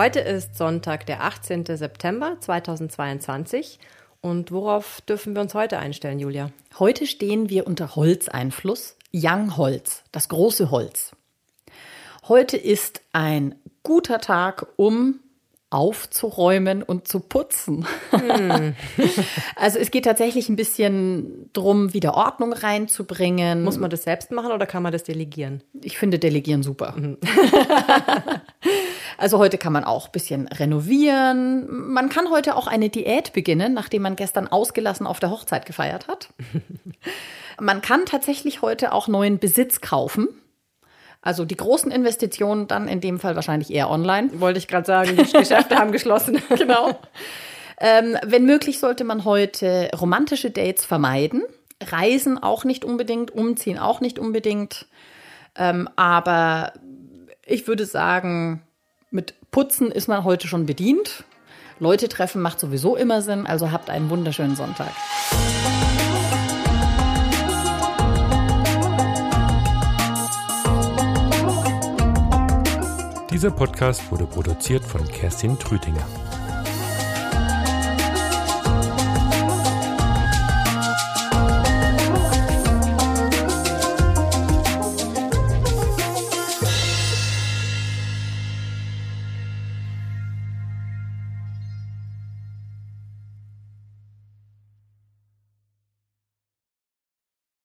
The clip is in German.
Heute ist Sonntag, der 18. September 2022. Und worauf dürfen wir uns heute einstellen, Julia? Heute stehen wir unter Holzeinfluss, Young Holz, das große Holz. Heute ist ein guter Tag, um aufzuräumen und zu putzen. Hm. also es geht tatsächlich ein bisschen drum, wieder Ordnung reinzubringen. Muss man das selbst machen oder kann man das delegieren? Ich finde Delegieren super. Mhm. also heute kann man auch ein bisschen renovieren. Man kann heute auch eine Diät beginnen, nachdem man gestern ausgelassen auf der Hochzeit gefeiert hat. man kann tatsächlich heute auch neuen Besitz kaufen. Also die großen Investitionen dann in dem Fall wahrscheinlich eher online. Wollte ich gerade sagen, die Geschäfte haben geschlossen. genau. Ähm, wenn möglich, sollte man heute romantische Dates vermeiden. Reisen auch nicht unbedingt, umziehen auch nicht unbedingt. Ähm, aber ich würde sagen, mit Putzen ist man heute schon bedient. Leute treffen macht sowieso immer Sinn, also habt einen wunderschönen Sonntag. Dieser Podcast wurde produziert von Kerstin Trütinger.